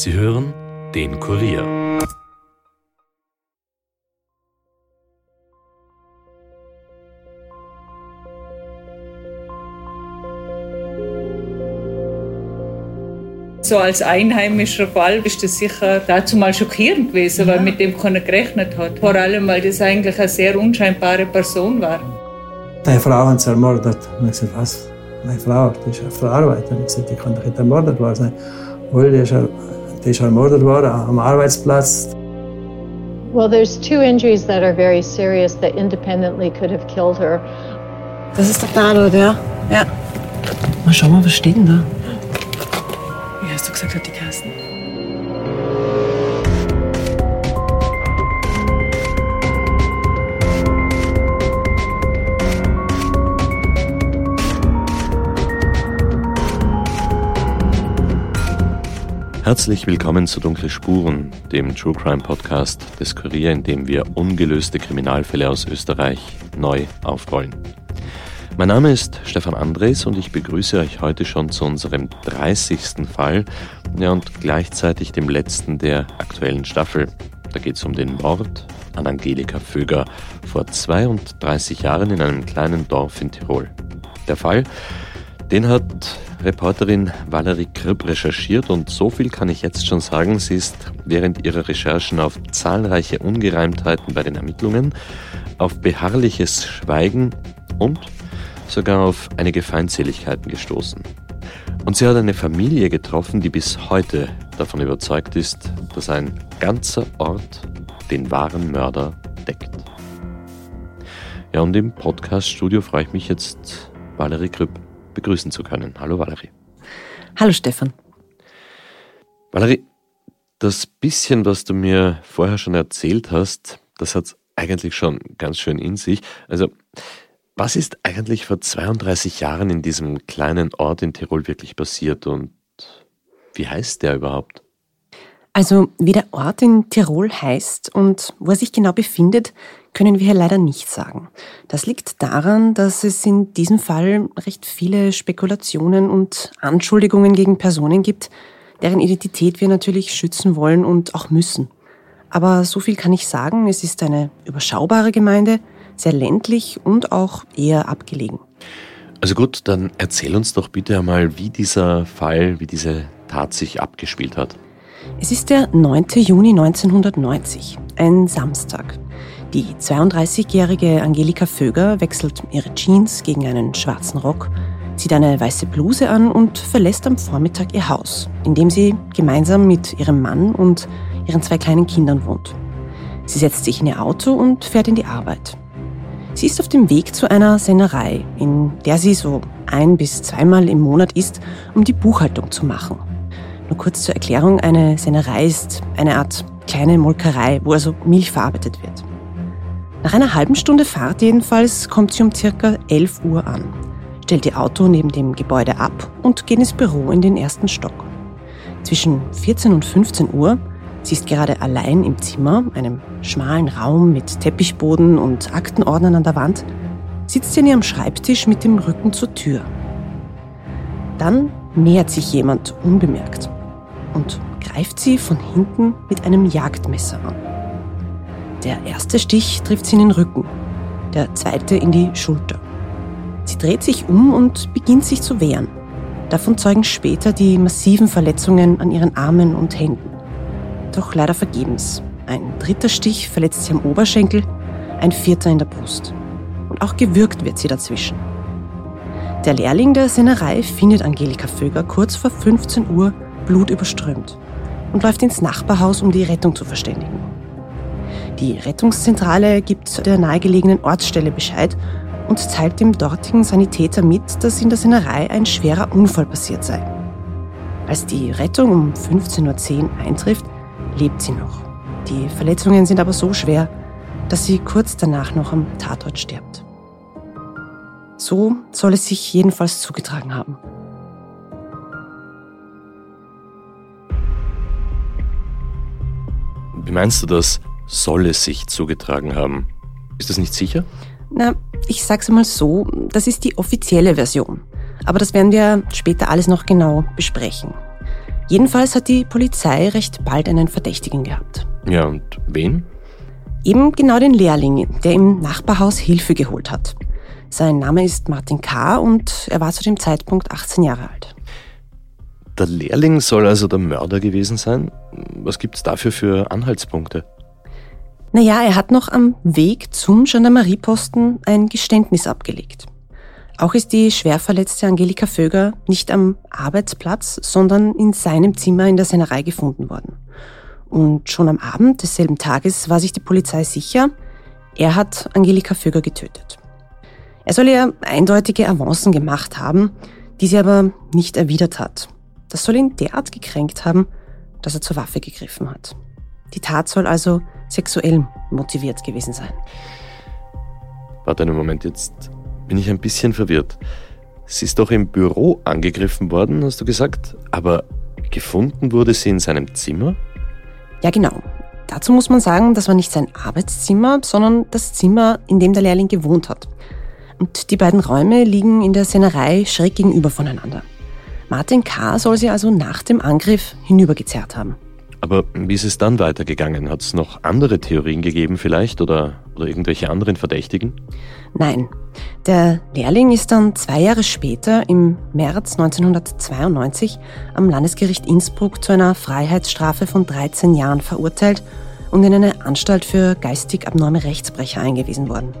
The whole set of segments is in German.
Sie hören den Kurier. So als einheimischer Fall ist das sicher dazu mal schockierend gewesen, weil mit dem keiner gerechnet hat. Vor allem, weil das eigentlich eine sehr unscheinbare Person war. Deine Frau haben sie ermordet. Und ich gesagt, was? Meine Frau, die ist eine Verarbeiterin. Ich gesagt, die kann doch nicht ermordet worden sein. Wohl, die ist, die ist ermordet worden am Arbeitsplatz. Well, there's two injuries that are very serious that independently could have killed her. Das ist der Tatort, ja. Ja. Mal schauen wir, was steht denn da? Herzlich willkommen zu Dunkle Spuren, dem True Crime Podcast des Kurier, in dem wir ungelöste Kriminalfälle aus Österreich neu aufrollen. Mein Name ist Stefan Andres und ich begrüße euch heute schon zu unserem 30. Fall ja, und gleichzeitig dem letzten der aktuellen Staffel. Da geht es um den Mord an Angelika Föger vor 32 Jahren in einem kleinen Dorf in Tirol. Der Fall, den hat Reporterin Valerie Kripp recherchiert und so viel kann ich jetzt schon sagen, sie ist während ihrer Recherchen auf zahlreiche Ungereimtheiten bei den Ermittlungen, auf beharrliches Schweigen und sogar auf einige Feindseligkeiten gestoßen. Und sie hat eine Familie getroffen, die bis heute davon überzeugt ist, dass ein ganzer Ort den wahren Mörder deckt. Ja, und im Podcast-Studio freue ich mich jetzt, Valerie Kripp begrüßen zu können. Hallo Valerie. Hallo Stefan. Valerie, das bisschen, was du mir vorher schon erzählt hast, das hat eigentlich schon ganz schön in sich. Also, was ist eigentlich vor 32 Jahren in diesem kleinen Ort in Tirol wirklich passiert und wie heißt der überhaupt? Also, wie der Ort in Tirol heißt und wo er sich genau befindet, können wir hier leider nicht sagen. Das liegt daran, dass es in diesem Fall recht viele Spekulationen und Anschuldigungen gegen Personen gibt, deren Identität wir natürlich schützen wollen und auch müssen. Aber so viel kann ich sagen, es ist eine überschaubare Gemeinde, sehr ländlich und auch eher abgelegen. Also gut, dann erzähl uns doch bitte einmal, wie dieser Fall, wie diese Tat sich abgespielt hat. Es ist der 9. Juni 1990, ein Samstag. Die 32-jährige Angelika Vöger wechselt ihre Jeans gegen einen schwarzen Rock, zieht eine weiße Bluse an und verlässt am Vormittag ihr Haus, in dem sie gemeinsam mit ihrem Mann und ihren zwei kleinen Kindern wohnt. Sie setzt sich in ihr Auto und fährt in die Arbeit. Sie ist auf dem Weg zu einer Sennerei, in der sie so ein bis zweimal im Monat ist, um die Buchhaltung zu machen. Nur kurz zur Erklärung, eine Sennerei ist eine Art kleine Molkerei, wo also Milch verarbeitet wird. Nach einer halben Stunde Fahrt jedenfalls kommt sie um circa 11 Uhr an, stellt ihr Auto neben dem Gebäude ab und geht ins Büro in den ersten Stock. Zwischen 14 und 15 Uhr, sie ist gerade allein im Zimmer, einem schmalen Raum mit Teppichboden und Aktenordnern an der Wand, sitzt sie an ihrem Schreibtisch mit dem Rücken zur Tür. Dann nähert sich jemand unbemerkt und greift sie von hinten mit einem Jagdmesser an. Der erste Stich trifft sie in den Rücken, der zweite in die Schulter. Sie dreht sich um und beginnt sich zu wehren. Davon zeugen später die massiven Verletzungen an ihren Armen und Händen. Doch leider vergebens. Ein dritter Stich verletzt sie am Oberschenkel, ein vierter in der Brust. Und auch gewürgt wird sie dazwischen. Der Lehrling der Sennerei findet Angelika Vöger kurz vor 15 Uhr blutüberströmt und läuft ins Nachbarhaus, um die Rettung zu verständigen. Die Rettungszentrale gibt der nahegelegenen Ortsstelle Bescheid und teilt dem dortigen Sanitäter mit, dass in der Sennerei ein schwerer Unfall passiert sei. Als die Rettung um 15.10 Uhr eintrifft, lebt sie noch. Die Verletzungen sind aber so schwer, dass sie kurz danach noch am Tatort stirbt. So soll es sich jedenfalls zugetragen haben. Wie meinst du das? Soll es sich zugetragen haben. Ist das nicht sicher? Na, ich sag's mal so, das ist die offizielle Version. Aber das werden wir später alles noch genau besprechen. Jedenfalls hat die Polizei recht bald einen Verdächtigen gehabt. Ja, und wen? Eben genau den Lehrling, der im Nachbarhaus Hilfe geholt hat. Sein Name ist Martin K. und er war zu dem Zeitpunkt 18 Jahre alt. Der Lehrling soll also der Mörder gewesen sein? Was gibt's dafür für Anhaltspunkte? Naja, er hat noch am Weg zum Gendarmerieposten ein Geständnis abgelegt. Auch ist die schwer verletzte Angelika Vöger nicht am Arbeitsplatz, sondern in seinem Zimmer in der Sennerei gefunden worden. Und schon am Abend desselben Tages war sich die Polizei sicher, er hat Angelika Vöger getötet. Er soll ihr eindeutige Avancen gemacht haben, die sie aber nicht erwidert hat. Das soll ihn derart gekränkt haben, dass er zur Waffe gegriffen hat. Die Tat soll also sexuell motiviert gewesen sein. Warte einen Moment, jetzt bin ich ein bisschen verwirrt. Sie ist doch im Büro angegriffen worden, hast du gesagt, aber gefunden wurde sie in seinem Zimmer? Ja, genau. Dazu muss man sagen, das war nicht sein Arbeitszimmer, sondern das Zimmer, in dem der Lehrling gewohnt hat. Und die beiden Räume liegen in der Sennerei schräg gegenüber voneinander. Martin K. soll sie also nach dem Angriff hinübergezerrt haben. Aber wie ist es dann weitergegangen? Hat es noch andere Theorien gegeben vielleicht oder, oder irgendwelche anderen Verdächtigen? Nein. Der Lehrling ist dann zwei Jahre später, im März 1992, am Landesgericht Innsbruck zu einer Freiheitsstrafe von 13 Jahren verurteilt und in eine Anstalt für geistig abnorme Rechtsbrecher eingewiesen worden,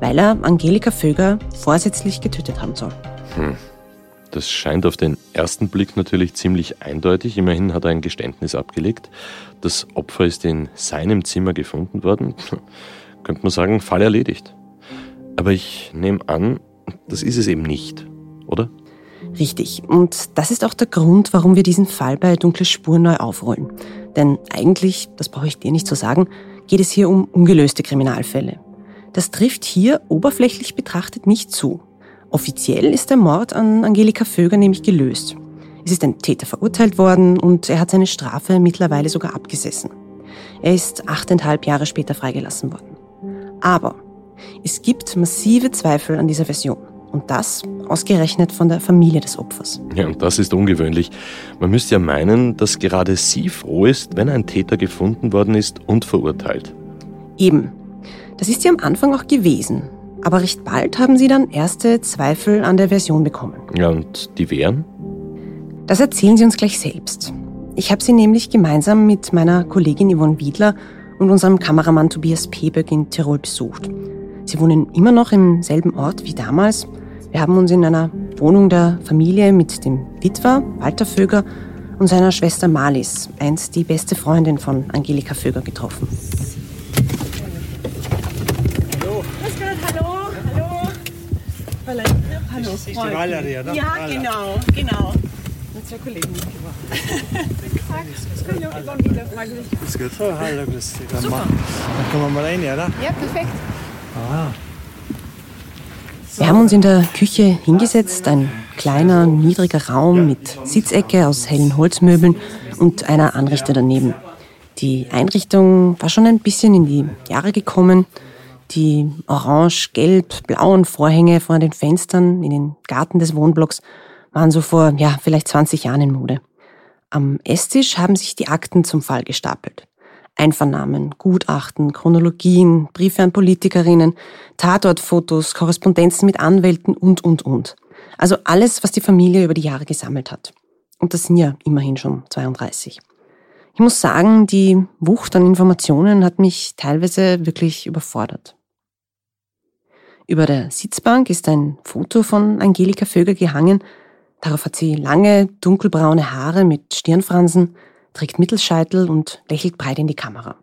weil er Angelika Vöger vorsätzlich getötet haben soll. Hm. Das scheint auf den ersten Blick natürlich ziemlich eindeutig. Immerhin hat er ein Geständnis abgelegt. Das Opfer ist in seinem Zimmer gefunden worden. Könnte man sagen, Fall erledigt. Aber ich nehme an, das ist es eben nicht, oder? Richtig. Und das ist auch der Grund, warum wir diesen Fall bei Dunkle Spuren neu aufrollen. Denn eigentlich, das brauche ich dir nicht zu sagen, geht es hier um ungelöste Kriminalfälle. Das trifft hier oberflächlich betrachtet nicht zu. Offiziell ist der Mord an Angelika Vöger nämlich gelöst. Es ist ein Täter verurteilt worden und er hat seine Strafe mittlerweile sogar abgesessen. Er ist achteinhalb Jahre später freigelassen worden. Aber es gibt massive Zweifel an dieser Version. Und das ausgerechnet von der Familie des Opfers. Ja, und das ist ungewöhnlich. Man müsste ja meinen, dass gerade sie froh ist, wenn ein Täter gefunden worden ist und verurteilt. Eben. Das ist sie am Anfang auch gewesen. Aber recht bald haben sie dann erste Zweifel an der Version bekommen. Ja, und die wären? Das erzählen sie uns gleich selbst. Ich habe sie nämlich gemeinsam mit meiner Kollegin Yvonne Wiedler und unserem Kameramann Tobias Peböck in Tirol besucht. Sie wohnen immer noch im selben Ort wie damals. Wir haben uns in einer Wohnung der Familie mit dem Witwer Walter Vöger und seiner Schwester Marlies, einst die beste Freundin von Angelika Vöger, getroffen. Hallo, ist die Valerie, oder? Ja, Valerie. genau, genau. Mit zwei Kollegen mitgebracht. Tag, hallo, immer wieder, freiwillig. Ist gut. So, hallo, grüß dich. Dann, Super. dann kommen wir mal rein, oder? Ja, perfekt. Ah. Wir haben uns in der Küche hingesetzt, ein kleiner, niedriger Raum mit Sitzecke aus hellen Holzmöbeln und einer Anrichte daneben. Die Einrichtung war schon ein bisschen in die Jahre gekommen. Die orange-gelb-blauen Vorhänge vor den Fenstern in den Garten des Wohnblocks waren so vor, ja, vielleicht 20 Jahren in Mode. Am Esstisch haben sich die Akten zum Fall gestapelt. Einvernahmen, Gutachten, Chronologien, Briefe an Politikerinnen, Tatortfotos, Korrespondenzen mit Anwälten und, und, und. Also alles, was die Familie über die Jahre gesammelt hat. Und das sind ja immerhin schon 32. Ich muss sagen, die Wucht an Informationen hat mich teilweise wirklich überfordert. Über der Sitzbank ist ein Foto von Angelika Vöger gehangen. Darauf hat sie lange, dunkelbraune Haare mit Stirnfransen, trägt Mittelscheitel und lächelt breit in die Kamera.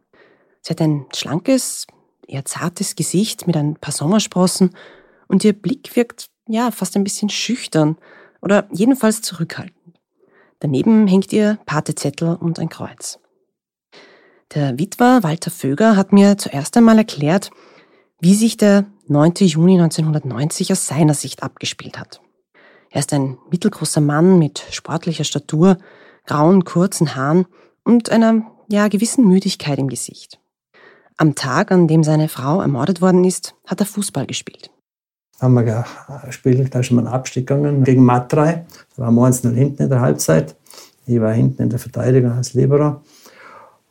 Sie hat ein schlankes, eher zartes Gesicht mit ein paar Sommersprossen und ihr Blick wirkt ja fast ein bisschen schüchtern oder jedenfalls zurückhaltend. Daneben hängt ihr Patezettel und ein Kreuz. Der Witwer Walter Vöger hat mir zuerst einmal erklärt, wie sich der 9. Juni 1990 aus seiner Sicht abgespielt hat. Er ist ein mittelgroßer Mann mit sportlicher Statur, grauen, kurzen Haaren und einer ja, gewissen Müdigkeit im Gesicht. Am Tag, an dem seine Frau ermordet worden ist, hat er Fußball gespielt. Haben wir gespielt, da ist schon mal ein Abstieg gegangen gegen Matrei. Da waren wir 1 hinten in der Halbzeit. Ich war hinten in der Verteidigung als Libero,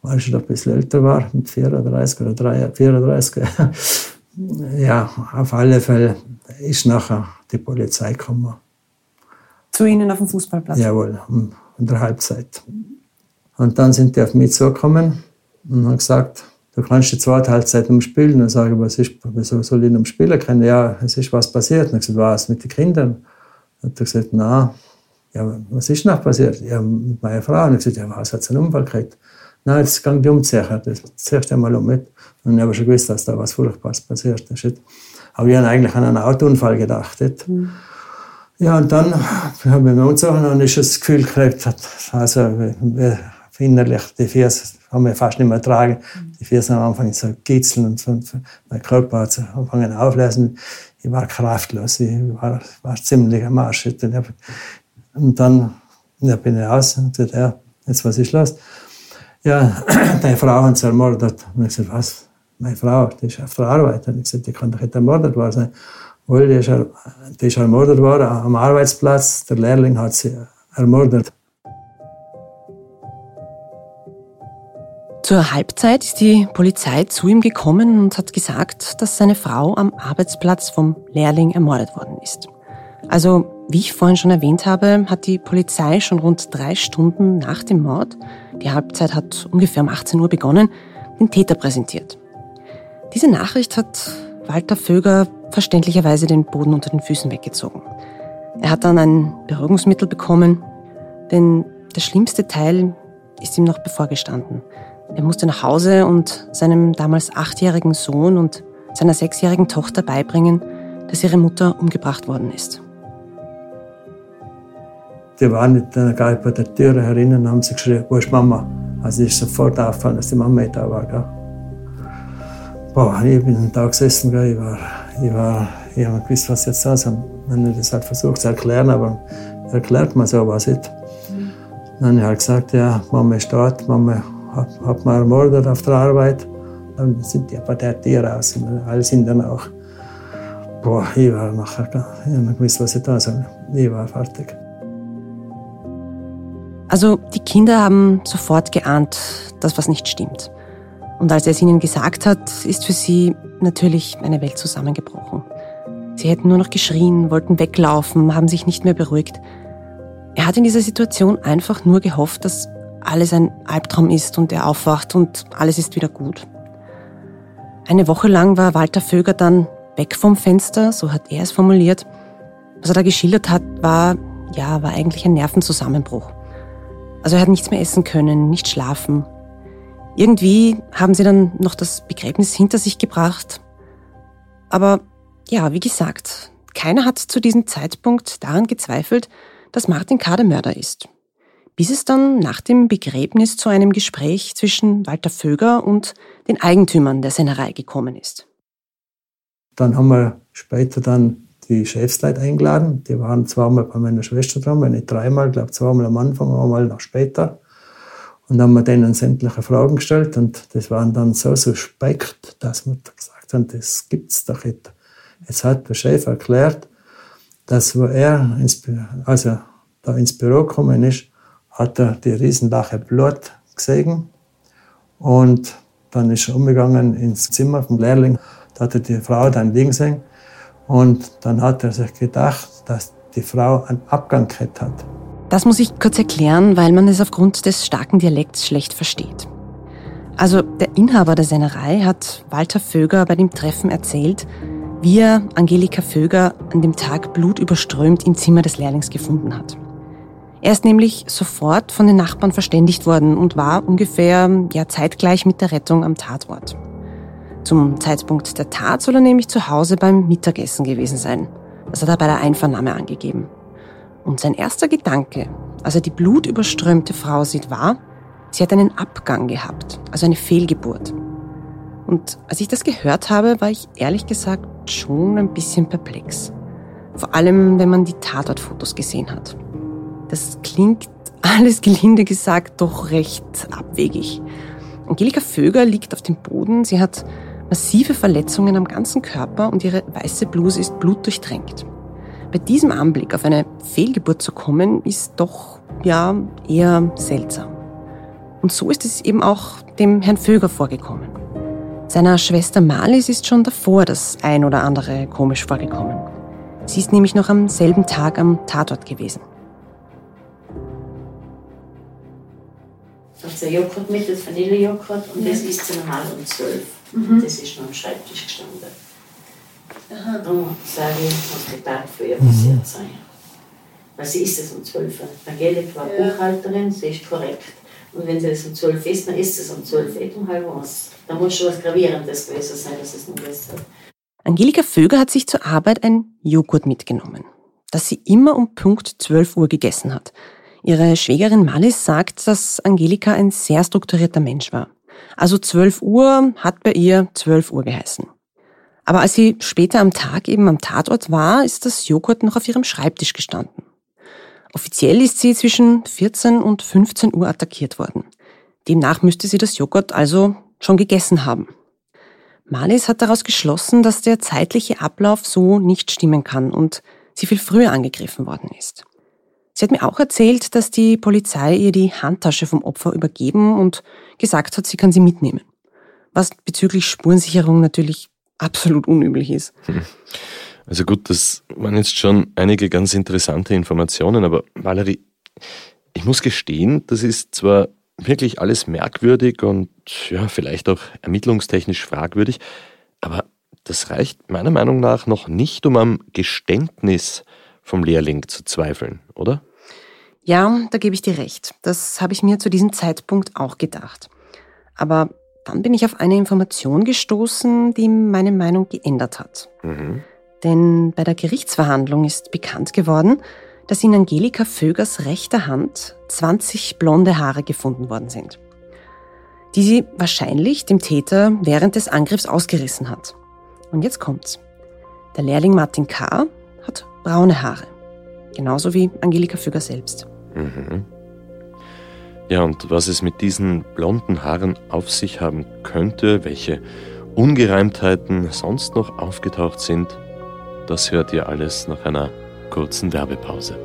weil ich schon ein bisschen älter war, mit 34 oder 3, 34. ja, auf alle Fälle ist nachher die Polizei gekommen. Zu Ihnen auf dem Fußballplatz? Jawohl, in der Halbzeit. Und dann sind die auf mich zugekommen und haben gesagt, du kannst die zweite Halbzeit umspielen. Dann sage ich, was ist, wieso soll ich umspielen können? Ja, es ist was passiert. Und ich gesagt, was mit den Kindern? Und er gesagt, na, ja, was ist noch passiert? Ja, mit meiner Frau. Und ich gesagt, ja, was hat sie einen Unfall gekriegt? Nein, jetzt kann die umziehen. Das du einmal um mit. Und ich habe schon gewusst, dass da was Furchtbares passiert ist. Aber ich habe eigentlich an einen Autounfall gedacht. Mhm. Ja, und dann haben wir uns auch noch nicht das Gefühl gekriegt, also innerlich die Füße haben wir fast nicht mehr tragen. Die Füße haben angefangen zu kitzeln und, mein Körper hat angefangen auflösen. Ich war kraftlos, ich war, war ziemlich am Arsch. Und dann ja, bin ich raus und gesagt, ja, jetzt was ist los? Ja, deine Frau haben sie ermordet. Und ich gesagt, was? Meine Frau, die ist auf der Arbeit. Und ich gesagt, die kann doch nicht ermordet worden sein. Weil die ist, die ist ermordet worden am Arbeitsplatz. Der Lehrling hat sie ermordet. Zur Halbzeit ist die Polizei zu ihm gekommen und hat gesagt, dass seine Frau am Arbeitsplatz vom Lehrling ermordet worden ist. Also, wie ich vorhin schon erwähnt habe, hat die Polizei schon rund drei Stunden nach dem Mord, die Halbzeit hat ungefähr um 18 Uhr begonnen, den Täter präsentiert. Diese Nachricht hat Walter Vöger verständlicherweise den Boden unter den Füßen weggezogen. Er hat dann ein Beruhigungsmittel bekommen, denn der schlimmste Teil ist ihm noch bevorgestanden. Er musste nach Hause und seinem damals achtjährigen Sohn und seiner sechsjährigen Tochter beibringen, dass ihre Mutter umgebracht worden ist. Die waren nicht gar bei der Tür herinnen und haben sie geschrien, wo ist Mama? Also ist sofort aufgefallen, dass die Mama nicht da war. Gell? Boah, ich bin da gesessen, gell? ich war, ich war, ich habe gewusst, was jetzt da ist. Wenn ich das halt versucht zu erklären, aber erklärt man so was nicht. Dann habe ich halt gesagt, ja, Mama ist dort, Mama hat, hat man ermordet auf der Arbeit. Dann sind die aber der Tiere aus, alle sind dann auch. Boah, ich war nachher, ich habe gewusst, was ich da soll. Ich war fertig. Also die Kinder haben sofort geahnt, dass was nicht stimmt. Und als er es ihnen gesagt hat, ist für sie natürlich eine Welt zusammengebrochen. Sie hätten nur noch geschrien, wollten weglaufen, haben sich nicht mehr beruhigt. Er hat in dieser Situation einfach nur gehofft, dass alles ein Albtraum ist und er aufwacht und alles ist wieder gut. Eine Woche lang war Walter Vöger dann weg vom Fenster, so hat er es formuliert. Was er da geschildert hat, war, ja, war eigentlich ein Nervenzusammenbruch. Also er hat nichts mehr essen können, nicht schlafen. Irgendwie haben sie dann noch das Begräbnis hinter sich gebracht. Aber ja, wie gesagt, keiner hat zu diesem Zeitpunkt daran gezweifelt, dass Martin K. der Mörder ist. Bis es dann nach dem Begräbnis zu einem Gespräch zwischen Walter Vöger und den Eigentümern der Sennerei gekommen ist. Dann haben wir später dann die Chefsleute eingeladen. Die waren zweimal bei meiner Schwester dran, wenn nicht dreimal, glaube zweimal am Anfang, einmal noch später. Und dann haben wir denen sämtliche Fragen gestellt und das waren dann so suspekt, dass wir gesagt haben, das gibt's doch nicht. Jetzt hat der Chef erklärt, dass wo er ins, also da ins Büro gekommen ist, hat er die Riesenlache Blut gesehen und dann ist er umgegangen ins Zimmer vom Lehrling. Da hat er die Frau dann liegen sehen und dann hat er sich gedacht, dass die Frau einen Abgang gehabt hat. Das muss ich kurz erklären, weil man es aufgrund des starken Dialekts schlecht versteht. Also der Inhaber der Sennerei hat Walter Vöger bei dem Treffen erzählt, wie er Angelika Vöger an dem Tag blutüberströmt im Zimmer des Lehrlings gefunden hat. Er ist nämlich sofort von den Nachbarn verständigt worden und war ungefähr ja, zeitgleich mit der Rettung am Tatort. Zum Zeitpunkt der Tat soll er nämlich zu Hause beim Mittagessen gewesen sein. Das hat er bei der Einvernahme angegeben. Und sein erster Gedanke, als er die blutüberströmte Frau sieht, war, sie hat einen Abgang gehabt, also eine Fehlgeburt. Und als ich das gehört habe, war ich ehrlich gesagt schon ein bisschen perplex. Vor allem, wenn man die Tatortfotos gesehen hat. Das klingt alles gelinde gesagt doch recht abwegig. Angelika Vöger liegt auf dem Boden. Sie hat massive Verletzungen am ganzen Körper und ihre weiße Bluse ist blutdurchtränkt. Bei diesem Anblick auf eine Fehlgeburt zu kommen, ist doch, ja, eher seltsam. Und so ist es eben auch dem Herrn Vöger vorgekommen. Seiner Schwester Marlies ist schon davor das ein oder andere komisch vorgekommen. Sie ist nämlich noch am selben Tag am Tatort gewesen. Also Joghurt mit, das Vanillejoghurt und ja. das ist sie normal um 12. Mhm. Das ist noch am Schreibtisch gestanden. Aha. Darum sage ich, muss der Tag früher passiert sein. Weil sie ist es um 12. Angelika war ja. Buchhalterin, sie ist korrekt. Und wenn sie es um 12 ist, dann ist es um 12 Uhr um halb eins. Da muss schon was Gravierendes gewesen sein, dass es nicht besser Angelika Vöger hat sich zur Arbeit ein Joghurt mitgenommen, das sie immer um Punkt 12 Uhr gegessen hat. Ihre Schwägerin Malis sagt, dass Angelika ein sehr strukturierter Mensch war. Also 12 Uhr hat bei ihr 12 Uhr geheißen. Aber als sie später am Tag eben am Tatort war, ist das Joghurt noch auf ihrem Schreibtisch gestanden. Offiziell ist sie zwischen 14 und 15 Uhr attackiert worden. Demnach müsste sie das Joghurt also schon gegessen haben. Malis hat daraus geschlossen, dass der zeitliche Ablauf so nicht stimmen kann und sie viel früher angegriffen worden ist. Sie hat mir auch erzählt, dass die Polizei ihr die Handtasche vom Opfer übergeben und gesagt hat, sie kann sie mitnehmen. Was bezüglich Spurensicherung natürlich absolut unüblich ist. Hm. Also gut, das waren jetzt schon einige ganz interessante Informationen, aber Valerie, ich muss gestehen, das ist zwar wirklich alles merkwürdig und ja, vielleicht auch ermittlungstechnisch fragwürdig, aber das reicht meiner Meinung nach noch nicht, um am Geständnis vom Lehrling zu zweifeln, oder? Ja, da gebe ich dir recht. Das habe ich mir zu diesem Zeitpunkt auch gedacht. Aber dann bin ich auf eine Information gestoßen, die meine Meinung geändert hat. Mhm. Denn bei der Gerichtsverhandlung ist bekannt geworden, dass in Angelika Vögers rechter Hand 20 blonde Haare gefunden worden sind, die sie wahrscheinlich dem Täter während des Angriffs ausgerissen hat. Und jetzt kommt's. Der Lehrling Martin K. hat braune Haare. Genauso wie Angelika Füger selbst. Mhm. Ja, und was es mit diesen blonden Haaren auf sich haben könnte, welche Ungereimtheiten sonst noch aufgetaucht sind, das hört ihr alles nach einer kurzen Werbepause.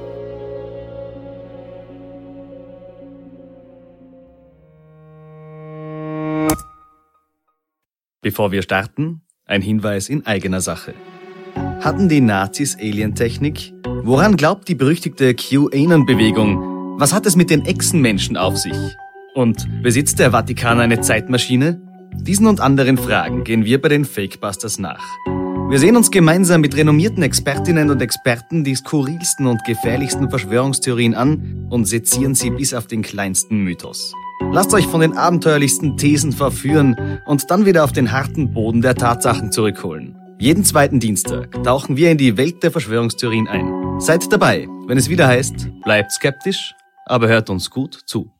Bevor wir starten, ein Hinweis in eigener Sache. Hatten die Nazis Alientechnik? Woran glaubt die berüchtigte QAnon-Bewegung? Was hat es mit den Echsenmenschen auf sich? Und besitzt der Vatikan eine Zeitmaschine? Diesen und anderen Fragen gehen wir bei den Fakebusters nach. Wir sehen uns gemeinsam mit renommierten Expertinnen und Experten die skurrilsten und gefährlichsten Verschwörungstheorien an und sezieren sie bis auf den kleinsten Mythos. Lasst euch von den abenteuerlichsten Thesen verführen und dann wieder auf den harten Boden der Tatsachen zurückholen. Jeden zweiten Dienstag tauchen wir in die Welt der Verschwörungstheorien ein. Seid dabei, wenn es wieder heißt, bleibt skeptisch, aber hört uns gut zu.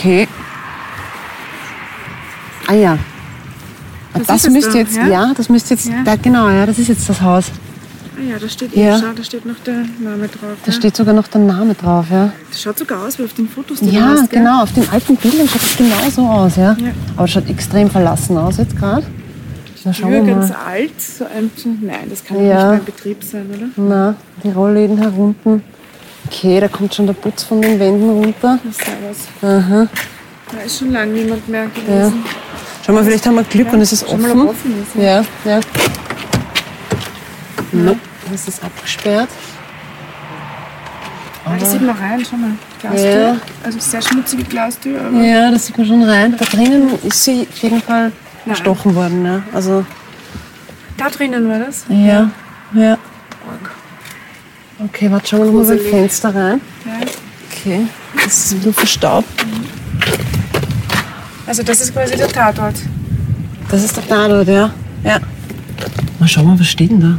Okay. Ah ja. Das, das müsste da, jetzt, ja? ja? das müsste jetzt, ja. da, genau, ja, das ist jetzt das Haus. Ah ja, da steht, ja. Schau, da steht noch der Name drauf. Da ja. steht sogar noch der Name drauf, ja. Das schaut sogar aus wie auf den Fotos, die Ja, hast, genau, auf den alten Bildern schaut es genau so aus, ja. Aber es schaut extrem verlassen aus jetzt gerade. Na, schauen wir ganz alt, so ein, nein, das kann ja. nicht in Betrieb sein, oder? Na, die Rollläden herunten. Okay, da kommt schon der Putz von den Wänden runter. Aha. Da ist schon lange niemand mehr gewesen. Ja. Schau mal, vielleicht haben wir Glück ja, und es ist offen. Mal, offen ist, ja, ja. ja. No, das ist abgesperrt. Ah, da sieht man rein, schau mal. Glastür. Ja. Also sehr schmutzige Glastür. Aber ja, da sieht man schon rein. Da drinnen ist sie auf jeden Fall erstochen worden. Ne? Also da drinnen war das? Ja, ja. Okay, warte, schauen wir mal beim Fenster rein. Ja. Okay, das ist ein bisschen verstaubt. Also das ist quasi der Tatort. Das ist der Tatort, ja. Ja. Mal schauen wir, was steht denn da?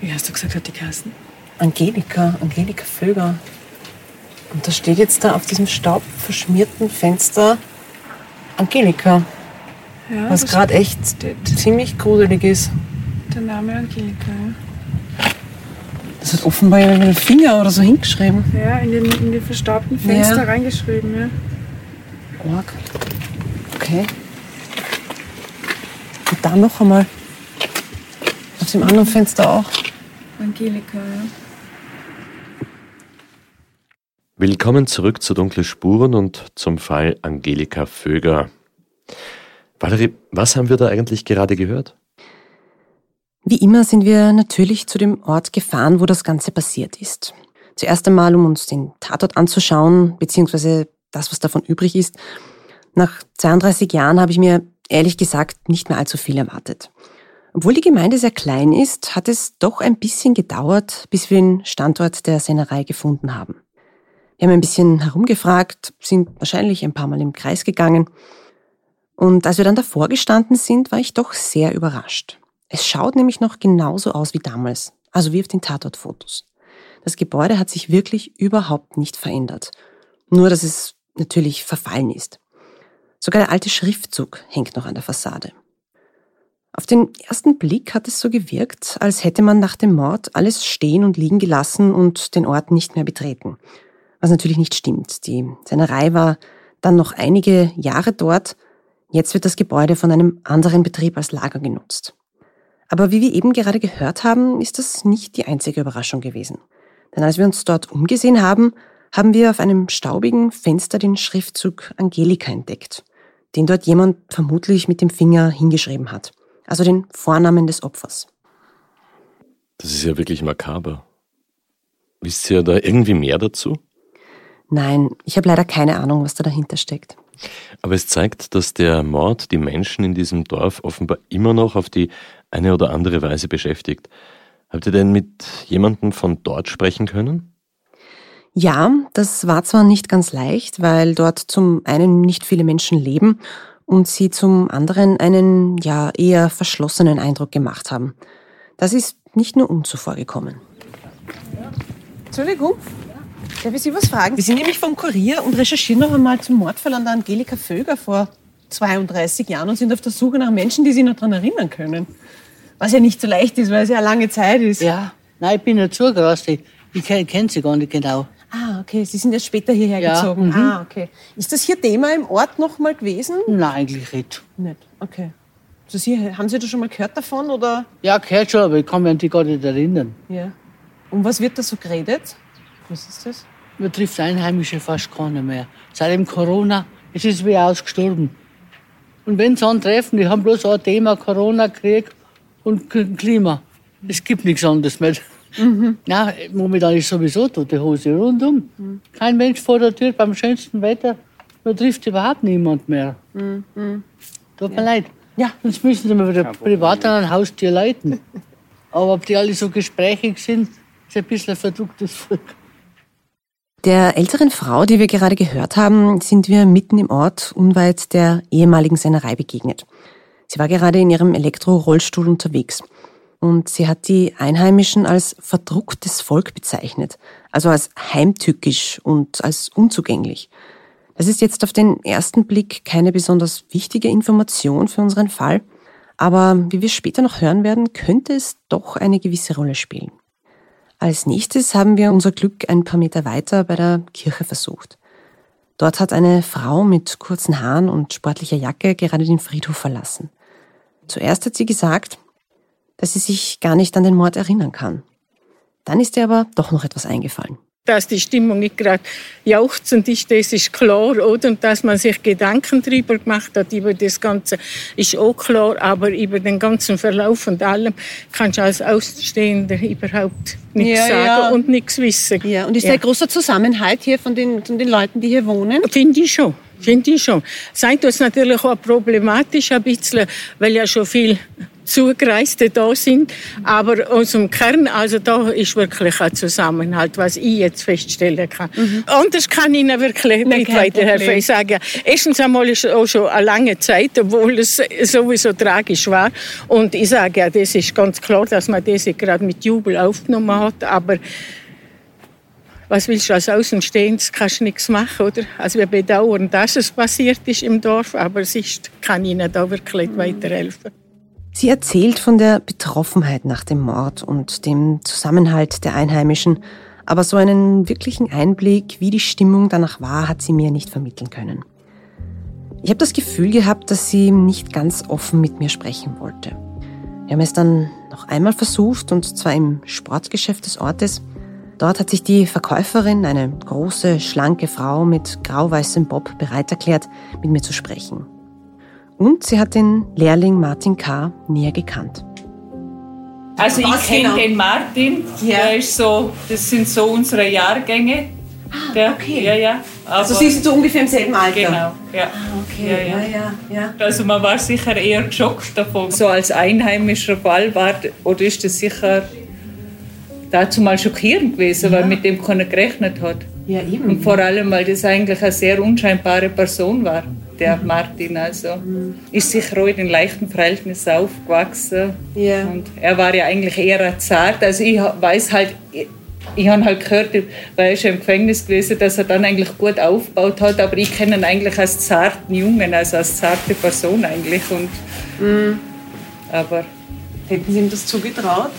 Wie hast du gesagt, hat die Kasten? Angelika, Angelika Vöger. Und da steht jetzt da auf diesem staubverschmierten Fenster Angelika. Ja, was gerade echt steht. ziemlich gruselig ist. Der Name Angelika, ja. Das hat offenbar mit einem Finger oder so hingeschrieben. Ja, in, den, in die verstaubten Fenster ja. reingeschrieben, ja. Org. Okay. Und da noch einmal. Auf dem anderen Fenster auch. Angelika, ja. Willkommen zurück zu Dunkle Spuren und zum Fall Angelika Vöger. Valerie, was haben wir da eigentlich gerade gehört? Wie immer sind wir natürlich zu dem Ort gefahren, wo das Ganze passiert ist. Zuerst einmal, um uns den Tatort anzuschauen, beziehungsweise das, was davon übrig ist. Nach 32 Jahren habe ich mir ehrlich gesagt nicht mehr allzu viel erwartet. Obwohl die Gemeinde sehr klein ist, hat es doch ein bisschen gedauert, bis wir den Standort der Sennerei gefunden haben. Wir haben ein bisschen herumgefragt, sind wahrscheinlich ein paar Mal im Kreis gegangen. Und als wir dann davor gestanden sind, war ich doch sehr überrascht. Es schaut nämlich noch genauso aus wie damals, also wie auf den Tatortfotos. Das Gebäude hat sich wirklich überhaupt nicht verändert. Nur, dass es natürlich verfallen ist. Sogar der alte Schriftzug hängt noch an der Fassade. Auf den ersten Blick hat es so gewirkt, als hätte man nach dem Mord alles stehen und liegen gelassen und den Ort nicht mehr betreten was natürlich nicht stimmt. Die Sennerei war dann noch einige Jahre dort. Jetzt wird das Gebäude von einem anderen Betrieb als Lager genutzt. Aber wie wir eben gerade gehört haben, ist das nicht die einzige Überraschung gewesen. Denn als wir uns dort umgesehen haben, haben wir auf einem staubigen Fenster den Schriftzug Angelika entdeckt, den dort jemand vermutlich mit dem Finger hingeschrieben hat. Also den Vornamen des Opfers. Das ist ja wirklich makaber. Wisst ihr da irgendwie mehr dazu? Nein, ich habe leider keine Ahnung, was da dahinter steckt. Aber es zeigt, dass der Mord die Menschen in diesem Dorf offenbar immer noch auf die eine oder andere Weise beschäftigt. Habt ihr denn mit jemandem von dort sprechen können? Ja, das war zwar nicht ganz leicht, weil dort zum einen nicht viele Menschen leben und sie zum anderen einen ja eher verschlossenen Eindruck gemacht haben. Das ist nicht nur uns so vorgekommen. Entschuldigung, Darf ich Sie was fragen? Wir sind nämlich vom Kurier und recherchieren noch einmal zum Mordfall an der Angelika Vöger vor 32 Jahren und sind auf der Suche nach Menschen, die sich noch daran erinnern können. Was ja nicht so leicht ist, weil es ja eine lange Zeit ist. Ja, nein, ich bin ja zugerastet. Ich kenne sie gar nicht genau. Ah, okay. Sie sind erst später hierher ja, gezogen. Mhm. Ah, okay. Ist das hier Thema im Ort noch mal gewesen? Nein, eigentlich nicht. Nicht, okay. Also Sie, haben Sie da schon mal gehört davon, oder? Ja, gehört schon, aber ich kann mich an die gar nicht erinnern. Ja. Um was wird da so geredet? Was ist das? Man trifft Einheimische fast keiner mehr. Seit dem Corona es ist wie ausgestorben. Und wenn sie treffen, die haben bloß ein Thema Corona, Krieg und Klima. Es gibt nichts anderes mehr. Mhm. Ja, momentan ist sowieso tote Hose rundum. Mhm. Kein Mensch vor der Tür beim schönsten Wetter. Man trifft überhaupt niemand mehr. Mhm. Tut mir ja. leid. Ja. Sonst müssen sie mal wieder privat an ein Haustier leiten. Aber ob die alle so gesprächig sind, ist ein bisschen ein verdrucktes Volk. Der älteren Frau, die wir gerade gehört haben, sind wir mitten im Ort unweit der ehemaligen Sennerei begegnet. Sie war gerade in ihrem Elektrorollstuhl unterwegs. Und sie hat die Einheimischen als verdrucktes Volk bezeichnet, also als heimtückisch und als unzugänglich. Das ist jetzt auf den ersten Blick keine besonders wichtige Information für unseren Fall, aber wie wir später noch hören werden, könnte es doch eine gewisse Rolle spielen. Als nächstes haben wir unser Glück ein paar Meter weiter bei der Kirche versucht. Dort hat eine Frau mit kurzen Haaren und sportlicher Jacke gerade den Friedhof verlassen. Zuerst hat sie gesagt, dass sie sich gar nicht an den Mord erinnern kann. Dann ist ihr aber doch noch etwas eingefallen dass die Stimmung nicht gerade jauchzend ist, das ist klar, oder? Und dass man sich Gedanken darüber gemacht hat, über das Ganze, ist auch klar. Aber über den ganzen Verlauf und allem kannst du als Außenstehender überhaupt nichts ja, sagen ja. und nichts wissen. Ja, und ist ja. ein großer Zusammenhalt hier von den, von den Leuten, die hier wohnen? Finde ich schon. Finde ich schon. Seid das natürlich auch problematisch ein bisschen, weil ja schon viel Zugereiste da sind. Aber aus dem Kern, also da ist wirklich ein Zusammenhalt, was ich jetzt feststellen kann. Mhm. Anders kann ich Ihnen wirklich nicht weiterhelfen. Ich sage, erstens einmal ist es auch schon eine lange Zeit, obwohl es sowieso tragisch war. Und ich sage ja, das ist ganz klar, dass man das gerade mit Jubel aufgenommen hat. Aber was willst du als Außenstehendes? Kannst du nichts machen, oder? Also wir bedauern, dass es passiert ist im Dorf, aber ist, kann Ihnen da wirklich nicht weiterhelfen. Sie erzählt von der Betroffenheit nach dem Mord und dem Zusammenhalt der Einheimischen, aber so einen wirklichen Einblick, wie die Stimmung danach war, hat sie mir nicht vermitteln können. Ich habe das Gefühl gehabt, dass sie nicht ganz offen mit mir sprechen wollte. Wir haben es dann noch einmal versucht, und zwar im Sportgeschäft des Ortes. Dort hat sich die Verkäuferin, eine große, schlanke Frau mit grau-weißem Bob, bereit erklärt, mit mir zu sprechen. Und sie hat den Lehrling Martin K. näher gekannt. Also ich kenne genau? den Martin, ja. der ist so, das sind so unsere Jahrgänge. Ah, der, okay. Ja, ja. also Sie sind so ungefähr im selben Alter? Genau, ja. Ah, okay, ja, ja. ja, ja. Also man war sicher eher geschockt davon. So als einheimischer Fall war, oder ist das sicher dazu mal schockierend gewesen, ja. weil mit dem keiner gerechnet hat. Ja, eben. Und vor allem, weil das eigentlich eine sehr unscheinbare Person war, der mhm. Martin. Also mhm. ist sicher auch in den leichten Verhältnissen aufgewachsen. Ja. Und er war ja eigentlich eher zart. Also ich weiß halt, ich, ich habe halt gehört, weil er schon im Gefängnis gewesen, dass er dann eigentlich gut aufgebaut hat, aber ich kenne ihn eigentlich als zarten Jungen, also als zarte Person eigentlich. Und, mhm. aber Hätten Sie ihm das zugetraut?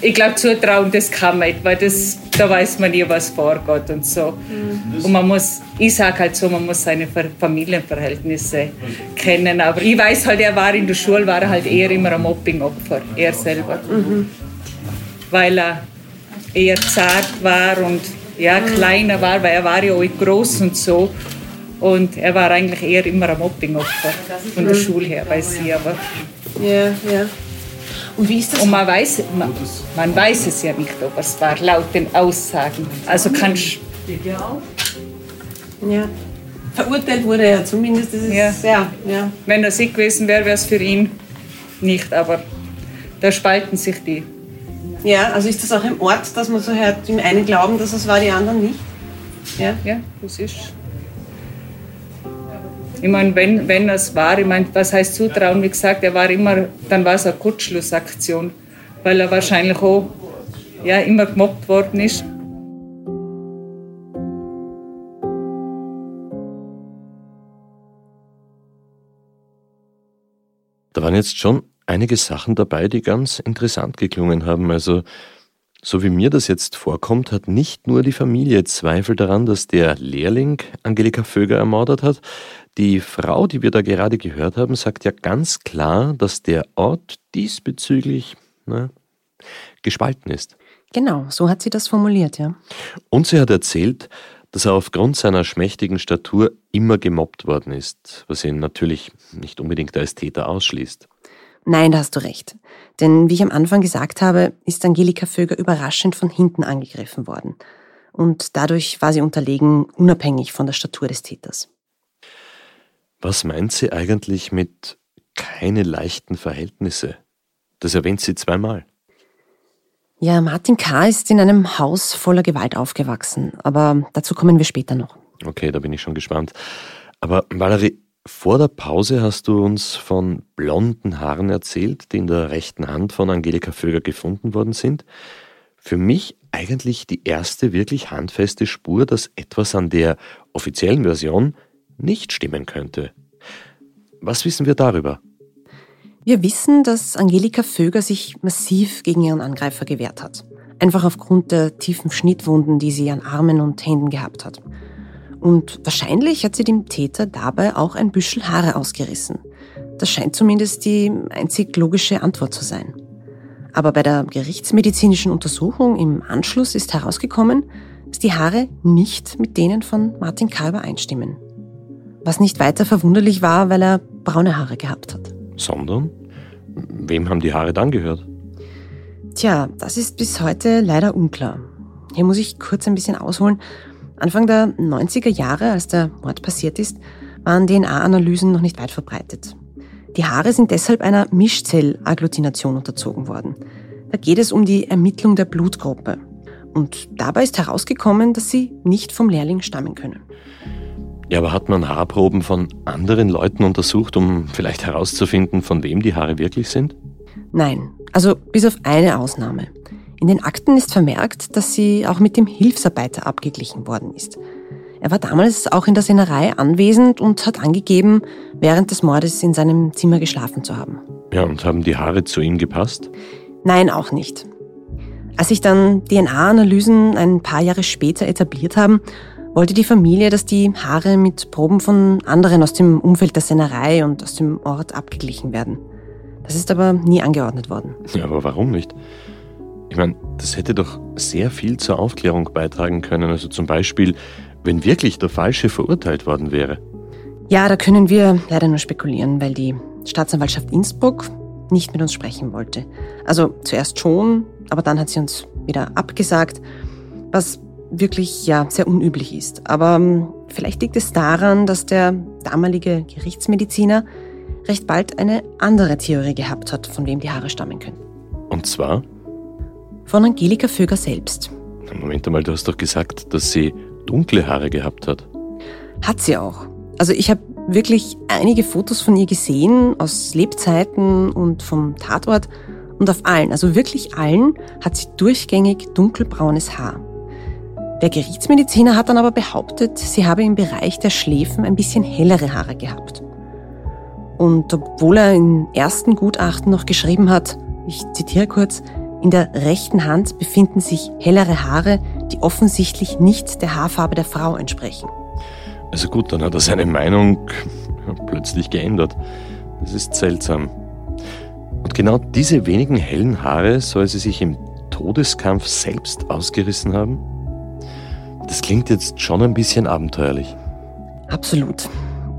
Ich glaube, zutrauen, das kann man nicht, weil das, da weiß man nie, was vorgeht und so. Mhm. Und man muss, ich sage halt so, man muss seine Familienverhältnisse kennen. Aber ich weiß halt, er war in der Schule, war er halt eher immer ein Mobbing-Opfer, er selber. Mhm. Weil er eher zart war und ja, mhm. kleiner war, weil er war ja auch groß und so. Und er war eigentlich eher immer ein Mobbing-Opfer von der Schule her, weiß ich aber. Ja, ja. Und wie ist das? Und man weiß, man, man weiß es ja nicht, ob es war, laut den Aussagen. Also kannst ja. Verurteilt wurde er zumindest. Das ist, ja. Ja, ja. Wenn er sick gewesen wäre, wäre es für ihn nicht. Aber da spalten sich die. Ja, also ist das auch im Ort, dass man so hört, im einen glauben, dass es war, die anderen nicht? Ja, ja das ist. Ich meine, wenn, wenn es war, ich meine, was heißt Zutrauen? Wie gesagt, er war immer, dann war es eine Kurzschlussaktion, weil er wahrscheinlich auch ja, immer gemobbt worden ist. Da waren jetzt schon einige Sachen dabei, die ganz interessant geklungen haben. Also, so wie mir das jetzt vorkommt, hat nicht nur die Familie Zweifel daran, dass der Lehrling Angelika Vöger ermordet hat, die Frau, die wir da gerade gehört haben, sagt ja ganz klar, dass der Ort diesbezüglich na, gespalten ist. Genau, so hat sie das formuliert, ja. Und sie hat erzählt, dass er aufgrund seiner schmächtigen Statur immer gemobbt worden ist, was ihn natürlich nicht unbedingt als Täter ausschließt. Nein, da hast du recht. Denn wie ich am Anfang gesagt habe, ist Angelika Vöger überraschend von hinten angegriffen worden. Und dadurch war sie unterlegen, unabhängig von der Statur des Täters. Was meint sie eigentlich mit keine leichten Verhältnisse? Das erwähnt sie zweimal. Ja, Martin K. ist in einem Haus voller Gewalt aufgewachsen, aber dazu kommen wir später noch. Okay, da bin ich schon gespannt. Aber Valerie, vor der Pause hast du uns von blonden Haaren erzählt, die in der rechten Hand von Angelika Vöger gefunden worden sind. Für mich eigentlich die erste wirklich handfeste Spur, dass etwas an der offiziellen Version nicht stimmen könnte. Was wissen wir darüber? Wir wissen, dass Angelika Vöger sich massiv gegen ihren Angreifer gewehrt hat. Einfach aufgrund der tiefen Schnittwunden, die sie an Armen und Händen gehabt hat. Und wahrscheinlich hat sie dem Täter dabei auch ein Büschel Haare ausgerissen. Das scheint zumindest die einzig logische Antwort zu sein. Aber bei der gerichtsmedizinischen Untersuchung im Anschluss ist herausgekommen, dass die Haare nicht mit denen von Martin K. übereinstimmen. Was nicht weiter verwunderlich war, weil er braune Haare gehabt hat. Sondern? Wem haben die Haare dann gehört? Tja, das ist bis heute leider unklar. Hier muss ich kurz ein bisschen ausholen. Anfang der 90er Jahre, als der Mord passiert ist, waren DNA-Analysen noch nicht weit verbreitet. Die Haare sind deshalb einer Mischzellagglutination unterzogen worden. Da geht es um die Ermittlung der Blutgruppe. Und dabei ist herausgekommen, dass sie nicht vom Lehrling stammen können. Ja, aber hat man Haarproben von anderen Leuten untersucht, um vielleicht herauszufinden, von wem die Haare wirklich sind? Nein, also bis auf eine Ausnahme. In den Akten ist vermerkt, dass sie auch mit dem Hilfsarbeiter abgeglichen worden ist. Er war damals auch in der Sennerei anwesend und hat angegeben, während des Mordes in seinem Zimmer geschlafen zu haben. Ja, und haben die Haare zu ihm gepasst? Nein, auch nicht. Als sich dann DNA-Analysen ein paar Jahre später etabliert haben, wollte die Familie, dass die Haare mit Proben von anderen aus dem Umfeld der Sennerei und aus dem Ort abgeglichen werden. Das ist aber nie angeordnet worden. Ja, aber warum nicht? Ich meine, das hätte doch sehr viel zur Aufklärung beitragen können. Also zum Beispiel, wenn wirklich der Falsche verurteilt worden wäre. Ja, da können wir leider nur spekulieren, weil die Staatsanwaltschaft Innsbruck nicht mit uns sprechen wollte. Also zuerst schon, aber dann hat sie uns wieder abgesagt, was wirklich ja sehr unüblich ist. Aber ähm, vielleicht liegt es daran, dass der damalige Gerichtsmediziner recht bald eine andere Theorie gehabt hat, von wem die Haare stammen können. Und zwar? Von Angelika Föger selbst. Moment einmal, du hast doch gesagt, dass sie dunkle Haare gehabt hat. Hat sie auch. Also ich habe wirklich einige Fotos von ihr gesehen aus Lebzeiten und vom Tatort und auf allen, also wirklich allen, hat sie durchgängig dunkelbraunes Haar. Der Gerichtsmediziner hat dann aber behauptet, sie habe im Bereich der Schläfen ein bisschen hellere Haare gehabt. Und obwohl er im ersten Gutachten noch geschrieben hat, ich zitiere kurz, in der rechten Hand befinden sich hellere Haare, die offensichtlich nicht der Haarfarbe der Frau entsprechen. Also gut, dann hat er seine Meinung plötzlich geändert. Das ist seltsam. Und genau diese wenigen hellen Haare soll sie sich im Todeskampf selbst ausgerissen haben? Das klingt jetzt schon ein bisschen abenteuerlich. Absolut.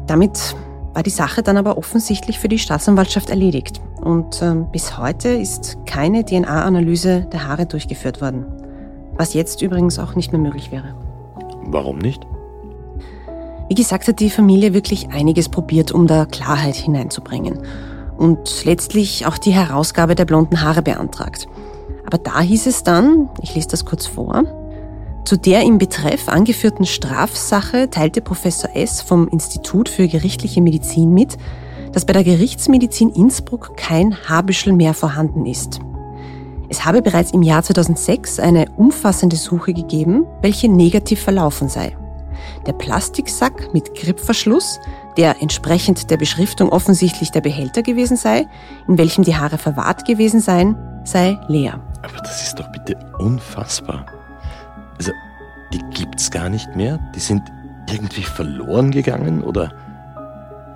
Damit war die Sache dann aber offensichtlich für die Staatsanwaltschaft erledigt. Und äh, bis heute ist keine DNA-Analyse der Haare durchgeführt worden. Was jetzt übrigens auch nicht mehr möglich wäre. Warum nicht? Wie gesagt, hat die Familie wirklich einiges probiert, um da Klarheit hineinzubringen. Und letztlich auch die Herausgabe der blonden Haare beantragt. Aber da hieß es dann, ich lese das kurz vor, zu der im Betreff angeführten Strafsache teilte Professor S. vom Institut für gerichtliche Medizin mit, dass bei der Gerichtsmedizin Innsbruck kein Haarbüschel mehr vorhanden ist. Es habe bereits im Jahr 2006 eine umfassende Suche gegeben, welche negativ verlaufen sei. Der Plastiksack mit Grippverschluss, der entsprechend der Beschriftung offensichtlich der Behälter gewesen sei, in welchem die Haare verwahrt gewesen seien, sei leer. Aber das ist doch bitte unfassbar. Also, die gibt's gar nicht mehr? Die sind irgendwie verloren gegangen oder,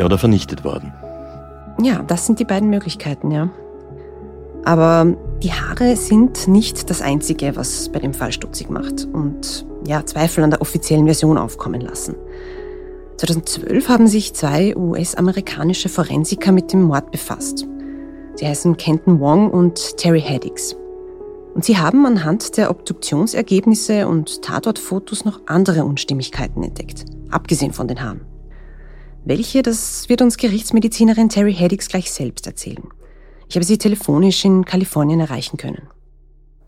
oder vernichtet worden? Ja, das sind die beiden Möglichkeiten, ja. Aber die Haare sind nicht das Einzige, was bei dem Fall stutzig macht und ja, Zweifel an der offiziellen Version aufkommen lassen. 2012 haben sich zwei US-amerikanische Forensiker mit dem Mord befasst. Sie heißen Kenton Wong und Terry Haddix. Und sie haben anhand der Obduktionsergebnisse und Tatortfotos noch andere Unstimmigkeiten entdeckt, abgesehen von den Haaren. Welche, das wird uns Gerichtsmedizinerin Terry Haddix gleich selbst erzählen. Ich habe sie telefonisch in Kalifornien erreichen können.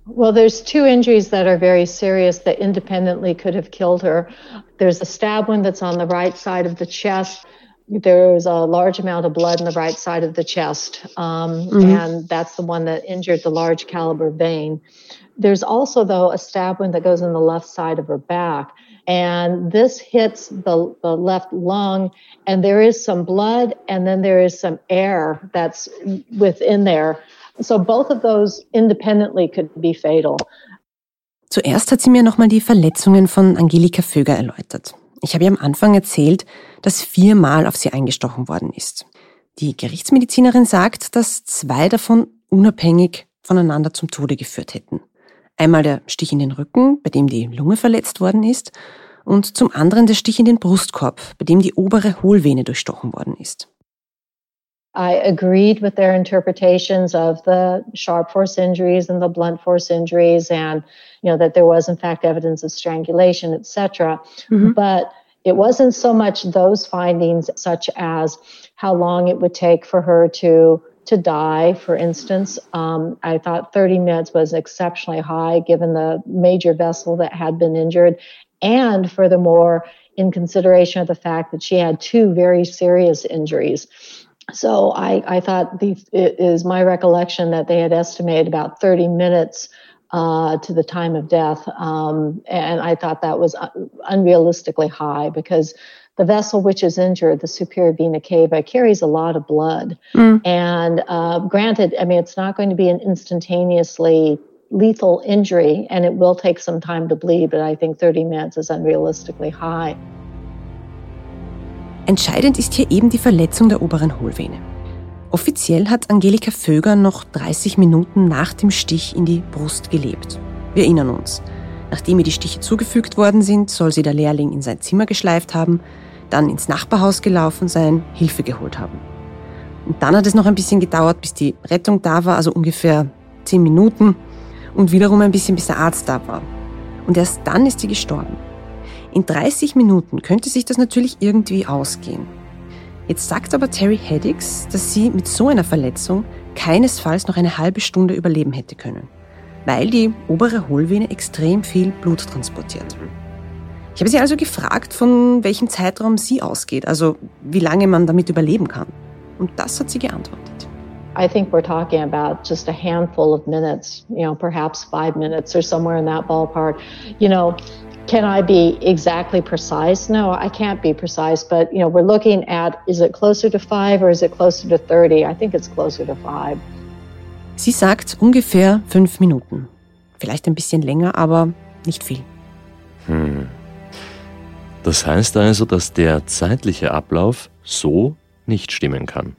Well, there's two injuries that are very serious that independently could have killed her. There's a stab wound that's on the right side of the chest. There's a large amount of blood in the right side of the chest, um, mm-hmm. and that's the one that injured the large caliber vein. There's also, though, a stab wound that goes in the left side of her back, and this hits the, the left lung, and there is some blood, and then there is some air that's within there. So both of those independently could be fatal. Zuerst hat sie mir nochmal die Verletzungen von Angelika Vöger erläutert. Ich habe ihr am Anfang erzählt, dass viermal auf sie eingestochen worden ist. Die Gerichtsmedizinerin sagt, dass zwei davon unabhängig voneinander zum Tode geführt hätten. Einmal der Stich in den Rücken, bei dem die Lunge verletzt worden ist, und zum anderen der Stich in den Brustkorb, bei dem die obere Hohlvene durchstochen worden ist. I agreed with their interpretations of the sharp force injuries and the blunt force injuries, and you know that there was in fact evidence of strangulation, etc. Mm-hmm. But It wasn't so much those findings, such as how long it would take for her to to die, for instance. Um, I thought 30 minutes was exceptionally high given the major vessel that had been injured. And furthermore, in consideration of the fact that she had two very serious injuries. So I, I thought the, it is my recollection that they had estimated about 30 minutes uh, to the time of death. Um, and I thought that was unrealistically high because the vessel which is injured, the superior vena cava, carries a lot of blood. Mm. And uh, granted, I mean, it's not going to be an instantaneously lethal injury and it will take some time to bleed, but I think 30 minutes is unrealistically high. Entscheidend ist hier eben die Verletzung der oberen Hohlvene. Offiziell hat Angelika Vöger noch 30 Minuten nach dem Stich in die Brust gelebt. Wir erinnern uns. Nachdem ihr die Stiche zugefügt worden sind, soll sie der Lehrling in sein Zimmer geschleift haben, dann ins Nachbarhaus gelaufen sein, Hilfe geholt haben. Und dann hat es noch ein bisschen gedauert, bis die Rettung da war, also ungefähr 10 Minuten und wiederum ein bisschen, bis der Arzt da war. Und erst dann ist sie gestorben. In 30 Minuten könnte sich das natürlich irgendwie ausgehen. Jetzt sagt aber Terry Haddix, dass sie mit so einer Verletzung keinesfalls noch eine halbe Stunde überleben hätte können, weil die obere Hohlvene extrem viel Blut transportiert. Ich habe sie also gefragt, von welchem Zeitraum sie ausgeht, also wie lange man damit überleben kann. Und das hat sie geantwortet. I think we're talking about just a handful of minutes, you know, perhaps five minutes or somewhere in that ballpark. You know, can I be exactly precise? No, I can't be precise, but you know, we're looking at is it closer to five or is it closer to 30? I think it's closer to five. Sie sagt ungefähr fünf Minuten. Vielleicht ein bisschen länger, aber nicht viel. Hm. Das heißt also, dass der zeitliche Ablauf so nicht stimmen kann.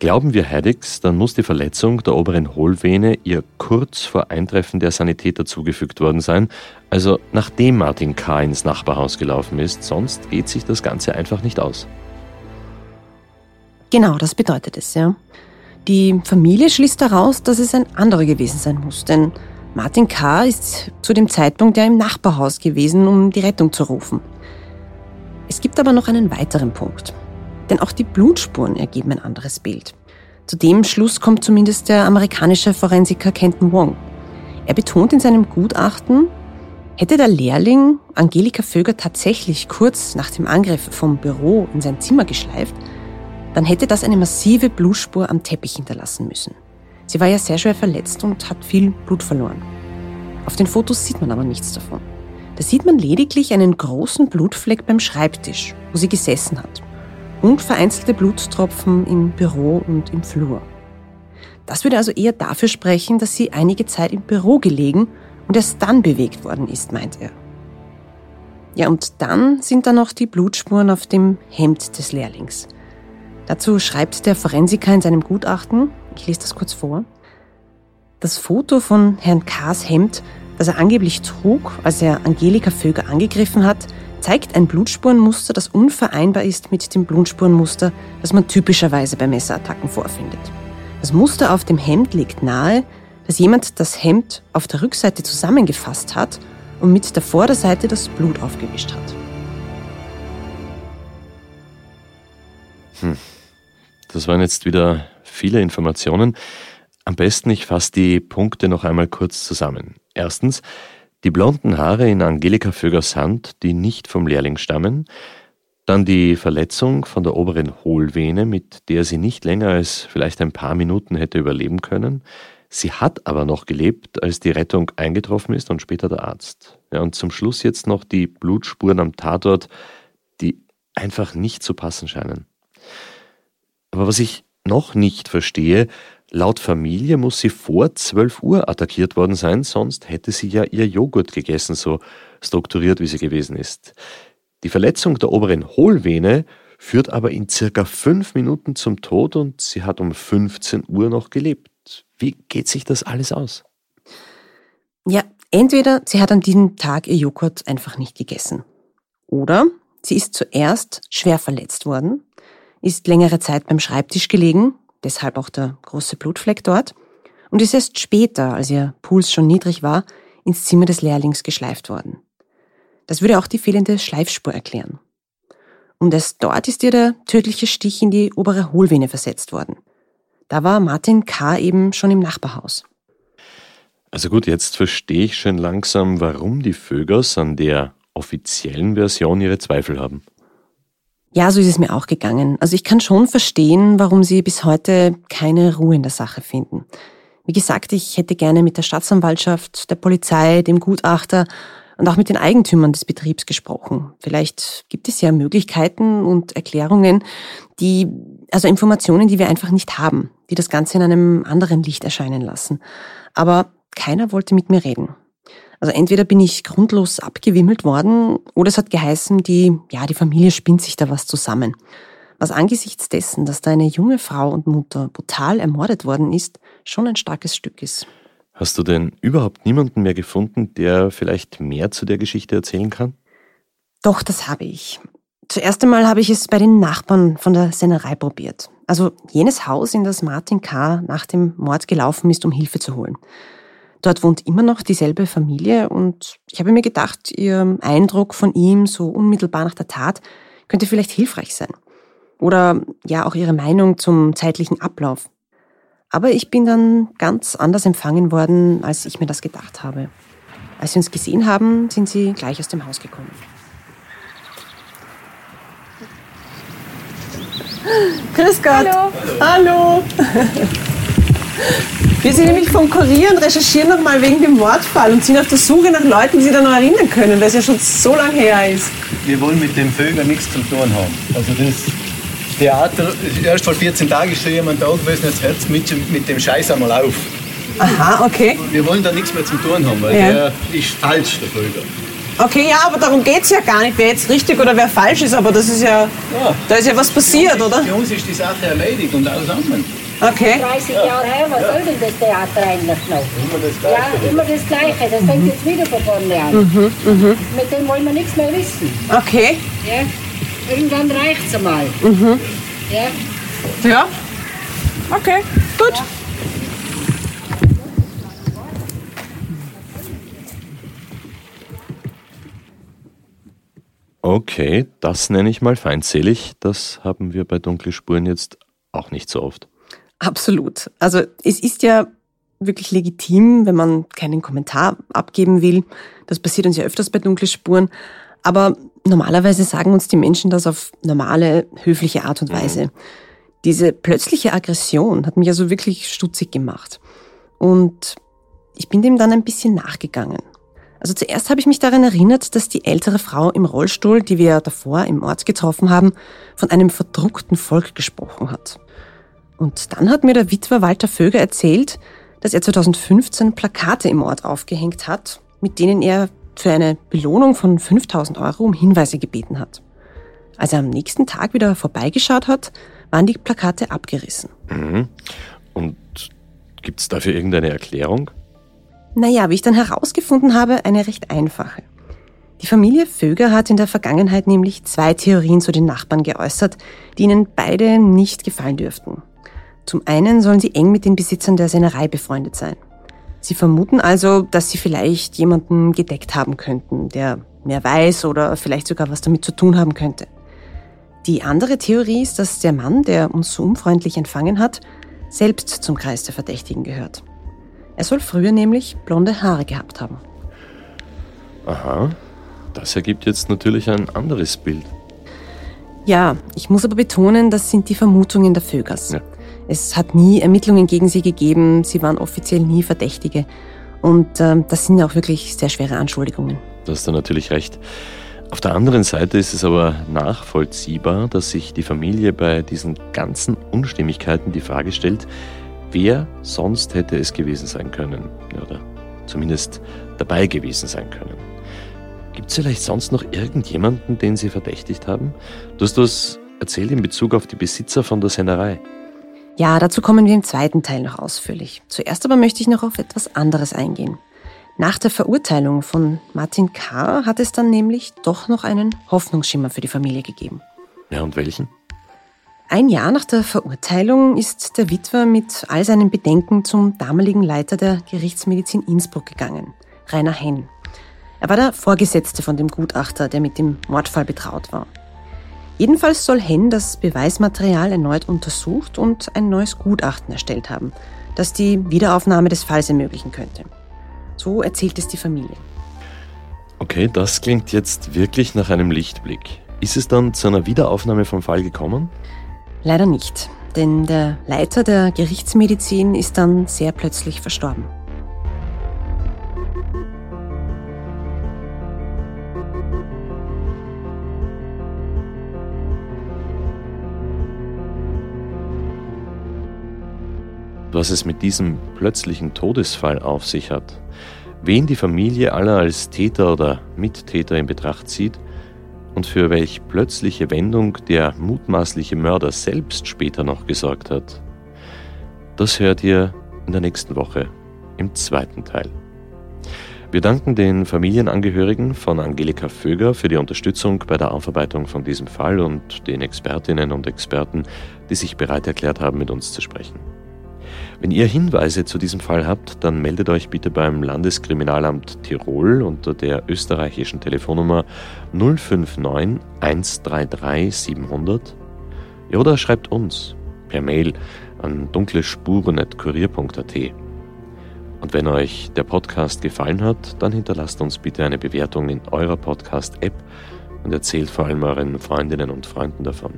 Glauben wir Haddix, dann muss die Verletzung der oberen Hohlvene ihr kurz vor Eintreffen der Sanitäter zugefügt worden sein, also nachdem Martin K. ins Nachbarhaus gelaufen ist, sonst geht sich das Ganze einfach nicht aus. Genau, das bedeutet es, ja. Die Familie schließt daraus, dass es ein anderer gewesen sein muss, denn Martin K. ist zu dem Zeitpunkt ja im Nachbarhaus gewesen, um die Rettung zu rufen. Es gibt aber noch einen weiteren Punkt. Denn auch die Blutspuren ergeben ein anderes Bild. Zu dem Schluss kommt zumindest der amerikanische Forensiker Kenton Wong. Er betont in seinem Gutachten, hätte der Lehrling Angelika Vöger tatsächlich kurz nach dem Angriff vom Büro in sein Zimmer geschleift, dann hätte das eine massive Blutspur am Teppich hinterlassen müssen. Sie war ja sehr schwer verletzt und hat viel Blut verloren. Auf den Fotos sieht man aber nichts davon. Da sieht man lediglich einen großen Blutfleck beim Schreibtisch, wo sie gesessen hat und vereinzelte Blutstropfen im Büro und im Flur. Das würde also eher dafür sprechen, dass sie einige Zeit im Büro gelegen und erst dann bewegt worden ist, meint er. Ja, und dann sind da noch die Blutspuren auf dem Hemd des Lehrlings. Dazu schreibt der Forensiker in seinem Gutachten, ich lese das kurz vor, das Foto von Herrn K.'s Hemd, das er angeblich trug, als er Angelika Vöger angegriffen hat, zeigt ein Blutspurenmuster, das unvereinbar ist mit dem Blutspurenmuster, das man typischerweise bei Messerattacken vorfindet. Das Muster auf dem Hemd legt nahe, dass jemand das Hemd auf der Rückseite zusammengefasst hat und mit der Vorderseite das Blut aufgewischt hat. Hm. Das waren jetzt wieder viele Informationen. Am besten ich fasse die Punkte noch einmal kurz zusammen. Erstens, die blonden Haare in Angelika Vögers Hand, die nicht vom Lehrling stammen, dann die Verletzung von der oberen Hohlvene, mit der sie nicht länger als vielleicht ein paar Minuten hätte überleben können. Sie hat aber noch gelebt, als die Rettung eingetroffen ist und später der Arzt. Ja, und zum Schluss jetzt noch die Blutspuren am Tatort, die einfach nicht zu passen scheinen. Aber was ich noch nicht verstehe, Laut Familie muss sie vor 12 Uhr attackiert worden sein, sonst hätte sie ja ihr Joghurt gegessen, so strukturiert wie sie gewesen ist. Die Verletzung der oberen Hohlvene führt aber in circa fünf Minuten zum Tod und sie hat um 15 Uhr noch gelebt. Wie geht sich das alles aus? Ja, entweder sie hat an diesem Tag ihr Joghurt einfach nicht gegessen. Oder sie ist zuerst schwer verletzt worden, ist längere Zeit beim Schreibtisch gelegen deshalb auch der große Blutfleck dort, und ist erst später, als ihr Puls schon niedrig war, ins Zimmer des Lehrlings geschleift worden. Das würde auch die fehlende Schleifspur erklären. Und erst dort ist ihr der tödliche Stich in die obere Hohlvene versetzt worden. Da war Martin K. eben schon im Nachbarhaus. Also gut, jetzt verstehe ich schon langsam, warum die Vögers an der offiziellen Version ihre Zweifel haben. Ja, so ist es mir auch gegangen. Also ich kann schon verstehen, warum sie bis heute keine Ruhe in der Sache finden. Wie gesagt, ich hätte gerne mit der Staatsanwaltschaft, der Polizei, dem Gutachter und auch mit den Eigentümern des Betriebs gesprochen. Vielleicht gibt es ja Möglichkeiten und Erklärungen, die, also Informationen, die wir einfach nicht haben, die das Ganze in einem anderen Licht erscheinen lassen. Aber keiner wollte mit mir reden. Also entweder bin ich grundlos abgewimmelt worden oder es hat geheißen, die, ja, die Familie spinnt sich da was zusammen. Was angesichts dessen, dass da eine junge Frau und Mutter brutal ermordet worden ist, schon ein starkes Stück ist. Hast du denn überhaupt niemanden mehr gefunden, der vielleicht mehr zu der Geschichte erzählen kann? Doch, das habe ich. Zuerst einmal habe ich es bei den Nachbarn von der Sennerei probiert. Also jenes Haus, in das Martin K. nach dem Mord gelaufen ist, um Hilfe zu holen. Dort wohnt immer noch dieselbe Familie und ich habe mir gedacht, ihr Eindruck von ihm so unmittelbar nach der Tat könnte vielleicht hilfreich sein. Oder ja auch ihre Meinung zum zeitlichen Ablauf. Aber ich bin dann ganz anders empfangen worden, als ich mir das gedacht habe. Als sie uns gesehen haben, sind sie gleich aus dem Haus gekommen. Grüß Gott. Hallo. Hallo. Wir sind nämlich vom Kurier und recherchieren nochmal wegen dem Mordfall und sind auf der Suche nach Leuten, die sich da noch erinnern können, weil es ja schon so lange her ist. Wir wollen mit dem Vögel nichts zu tun haben. Also das Theater, erst vor 14 Tagen ist schon jemand da gewesen, jetzt hört mit, mit dem Scheiß einmal auf. Aha, okay. Wir wollen da nichts mehr zu tun haben, weil Ja. der ist falsch, der Vögel. Okay, ja, aber darum geht es ja gar nicht, wer jetzt richtig oder wer falsch ist, aber das ist ja, da ist ja was passiert, oder? Für uns ist die Sache erledigt und alles andere. Okay. 30 Jahre her, was soll denn das Theater eigentlich noch? Immer das Ja, immer das Gleiche. Das fängt jetzt wieder von vorne an. Mhm, mhm. Mit dem wollen wir nichts mehr wissen. Okay. Ja? Irgendwann reicht's einmal. Mhm. Ja? Ja. Okay, gut. Okay, das nenne ich mal feindselig. Das haben wir bei Dunkle Spuren jetzt auch nicht so oft. Absolut. Also es ist ja wirklich legitim, wenn man keinen Kommentar abgeben will. Das passiert uns ja öfters bei dunkle Spuren. Aber normalerweise sagen uns die Menschen das auf normale, höfliche Art und Weise. Diese plötzliche Aggression hat mich also wirklich stutzig gemacht. Und ich bin dem dann ein bisschen nachgegangen. Also zuerst habe ich mich daran erinnert, dass die ältere Frau im Rollstuhl, die wir davor im Ort getroffen haben, von einem verdruckten Volk gesprochen hat. Und dann hat mir der Witwer Walter Vöger erzählt, dass er 2015 Plakate im Ort aufgehängt hat, mit denen er für eine Belohnung von 5000 Euro um Hinweise gebeten hat. Als er am nächsten Tag wieder vorbeigeschaut hat, waren die Plakate abgerissen. Mhm. Und gibt es dafür irgendeine Erklärung? Naja, wie ich dann herausgefunden habe, eine recht einfache. Die Familie Vöger hat in der Vergangenheit nämlich zwei Theorien zu den Nachbarn geäußert, die ihnen beide nicht gefallen dürften. Zum einen sollen sie eng mit den Besitzern der Sennerei befreundet sein. Sie vermuten also, dass sie vielleicht jemanden gedeckt haben könnten, der mehr weiß oder vielleicht sogar was damit zu tun haben könnte. Die andere Theorie ist, dass der Mann, der uns so unfreundlich empfangen hat, selbst zum Kreis der Verdächtigen gehört. Er soll früher nämlich blonde Haare gehabt haben. Aha, das ergibt jetzt natürlich ein anderes Bild. Ja, ich muss aber betonen, das sind die Vermutungen der Vögers. Ja. Es hat nie Ermittlungen gegen sie gegeben, sie waren offiziell nie Verdächtige. Und ähm, das sind auch wirklich sehr schwere Anschuldigungen. Da hast du natürlich recht. Auf der anderen Seite ist es aber nachvollziehbar, dass sich die Familie bei diesen ganzen Unstimmigkeiten die Frage stellt, wer sonst hätte es gewesen sein können oder zumindest dabei gewesen sein können. Gibt es vielleicht sonst noch irgendjemanden, den sie verdächtigt haben? Du hast das erzählt in Bezug auf die Besitzer von der Sennerei. Ja, dazu kommen wir im zweiten Teil noch ausführlich. Zuerst aber möchte ich noch auf etwas anderes eingehen. Nach der Verurteilung von Martin K. hat es dann nämlich doch noch einen Hoffnungsschimmer für die Familie gegeben. Ja, und welchen? Ein Jahr nach der Verurteilung ist der Witwer mit all seinen Bedenken zum damaligen Leiter der Gerichtsmedizin Innsbruck gegangen, Rainer Henn. Er war der Vorgesetzte von dem Gutachter, der mit dem Mordfall betraut war. Jedenfalls soll Hen das Beweismaterial erneut untersucht und ein neues Gutachten erstellt haben, das die Wiederaufnahme des Falls ermöglichen könnte. So erzählt es die Familie. Okay, das klingt jetzt wirklich nach einem Lichtblick. Ist es dann zu einer Wiederaufnahme vom Fall gekommen? Leider nicht, denn der Leiter der Gerichtsmedizin ist dann sehr plötzlich verstorben. Was es mit diesem plötzlichen Todesfall auf sich hat, wen die Familie aller als Täter oder Mittäter in Betracht zieht und für welch plötzliche Wendung der mutmaßliche Mörder selbst später noch gesorgt hat, das hört ihr in der nächsten Woche im zweiten Teil. Wir danken den Familienangehörigen von Angelika Vöger für die Unterstützung bei der Aufarbeitung von diesem Fall und den Expertinnen und Experten, die sich bereit erklärt haben, mit uns zu sprechen. Wenn ihr Hinweise zu diesem Fall habt, dann meldet euch bitte beim Landeskriminalamt Tirol unter der österreichischen Telefonnummer 059 133 700 ja, oder schreibt uns per Mail an dunklespuren.kurier.at. Und wenn euch der Podcast gefallen hat, dann hinterlasst uns bitte eine Bewertung in eurer Podcast-App und erzählt vor allem euren Freundinnen und Freunden davon.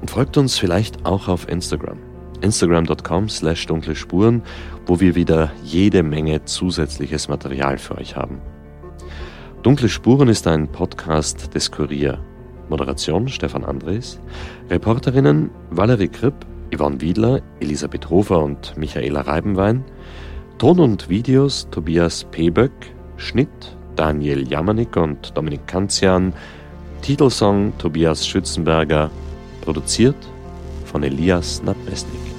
Und folgt uns vielleicht auch auf Instagram instagram.com slash dunkle Spuren, wo wir wieder jede Menge zusätzliches Material für euch haben. Dunkle Spuren ist ein Podcast des Kurier. Moderation Stefan Andres, Reporterinnen Valerie Kripp, Yvonne Wiedler, Elisabeth Hofer und Michaela Reibenwein, Ton und Videos Tobias Peböck, Schnitt Daniel Jamanik und Dominik Kanzian, Titelsong Tobias Schützenberger, produziert von Elias Nabmesnik.